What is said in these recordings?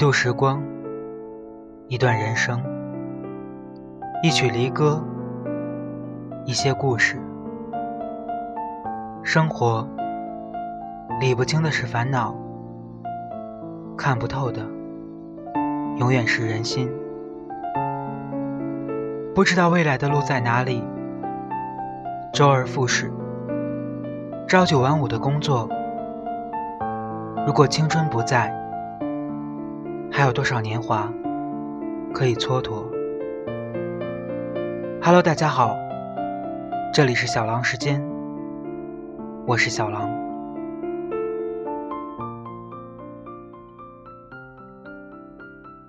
度时光，一段人生，一曲离歌，一些故事。生活理不清的是烦恼，看不透的永远是人心。不知道未来的路在哪里，周而复始，朝九晚五的工作。如果青春不在，还有多少年华可以蹉跎？Hello，大家好，这里是小狼时间，我是小狼。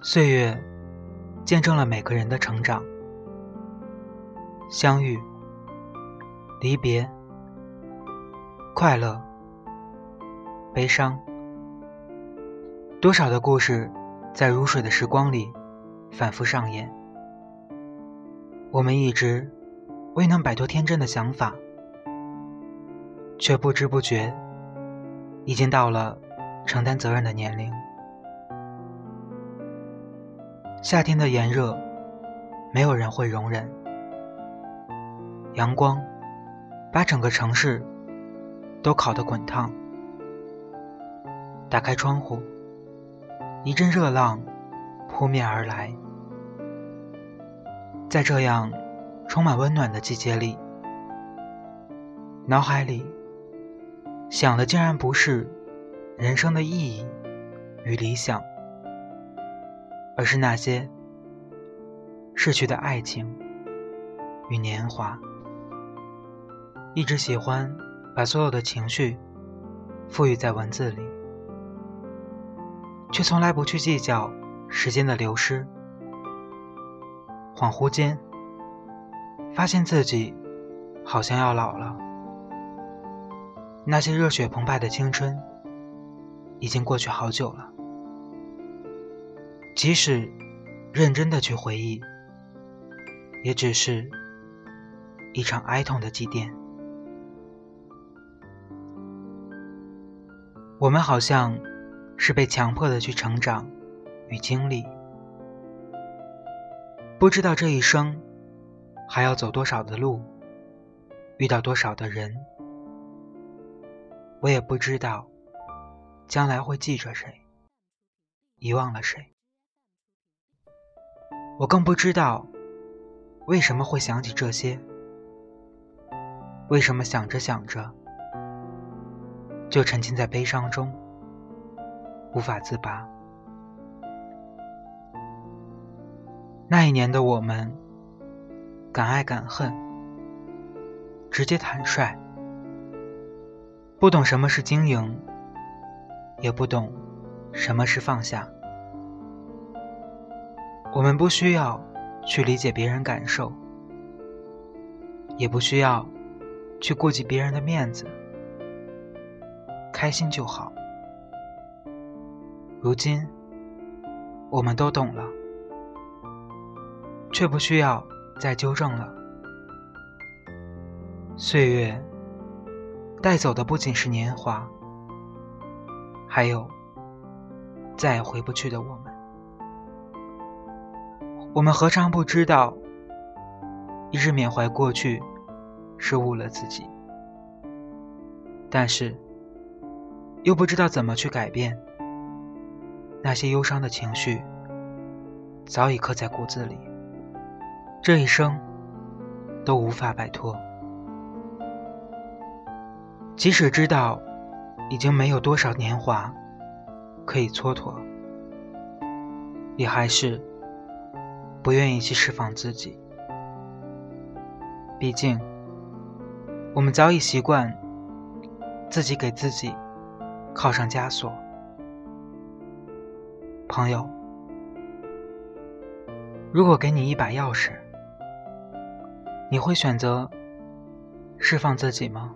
岁月见证了每个人的成长，相遇、离别、快乐、悲伤，多少的故事。在如水的时光里，反复上演。我们一直未能摆脱天真的想法，却不知不觉已经到了承担责任的年龄。夏天的炎热，没有人会容忍。阳光把整个城市都烤得滚烫。打开窗户。一阵热浪扑面而来，在这样充满温暖的季节里，脑海里想的竟然不是人生的意义与理想，而是那些逝去的爱情与年华。一直喜欢把所有的情绪赋予在文字里。却从来不去计较时间的流失。恍惚间，发现自己好像要老了。那些热血澎湃的青春，已经过去好久了。即使认真的去回忆，也只是一场哀痛的祭奠。我们好像。是被强迫的去成长与经历，不知道这一生还要走多少的路，遇到多少的人，我也不知道将来会记着谁，遗忘了谁，我更不知道为什么会想起这些，为什么想着想着就沉浸在悲伤中。无法自拔。那一年的我们，敢爱敢恨，直接坦率，不懂什么是经营，也不懂什么是放下。我们不需要去理解别人感受，也不需要去顾及别人的面子，开心就好。如今，我们都懂了，却不需要再纠正了。岁月带走的不仅是年华，还有再也回不去的我们。我们何尝不知道，一直缅怀过去是误了自己，但是又不知道怎么去改变。那些忧伤的情绪早已刻在骨子里，这一生都无法摆脱。即使知道已经没有多少年华可以蹉跎，也还是不愿意去释放自己。毕竟，我们早已习惯自己给自己铐上枷锁。朋友，如果给你一把钥匙，你会选择释放自己吗？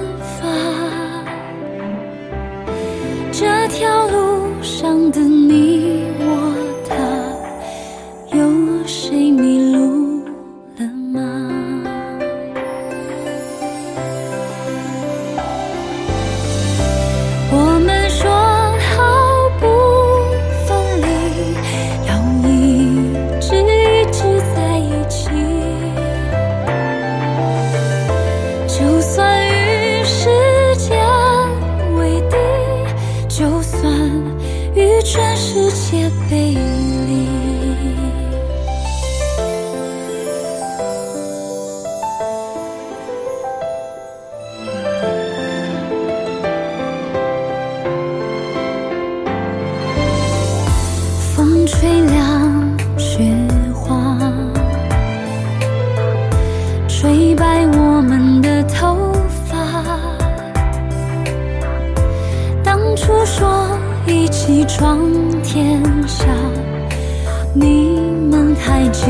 吹白我们的头发。当初说一起闯天下，你们还记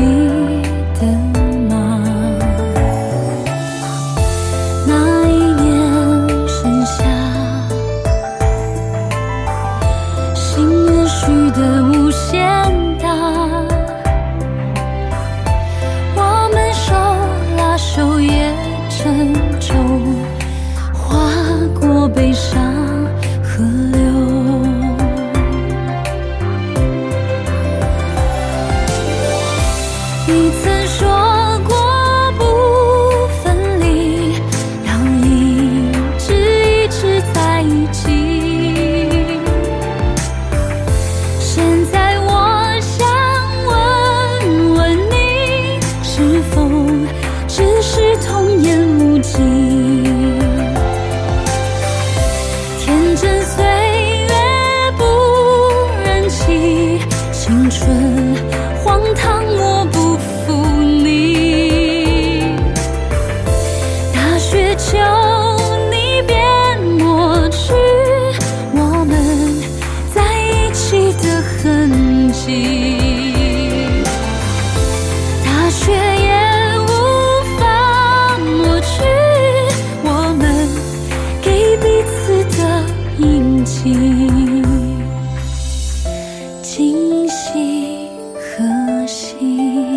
任岁月不忍欺，青春荒唐我不负你。大雪求你别抹去我们在一起的痕迹。今夕何夕？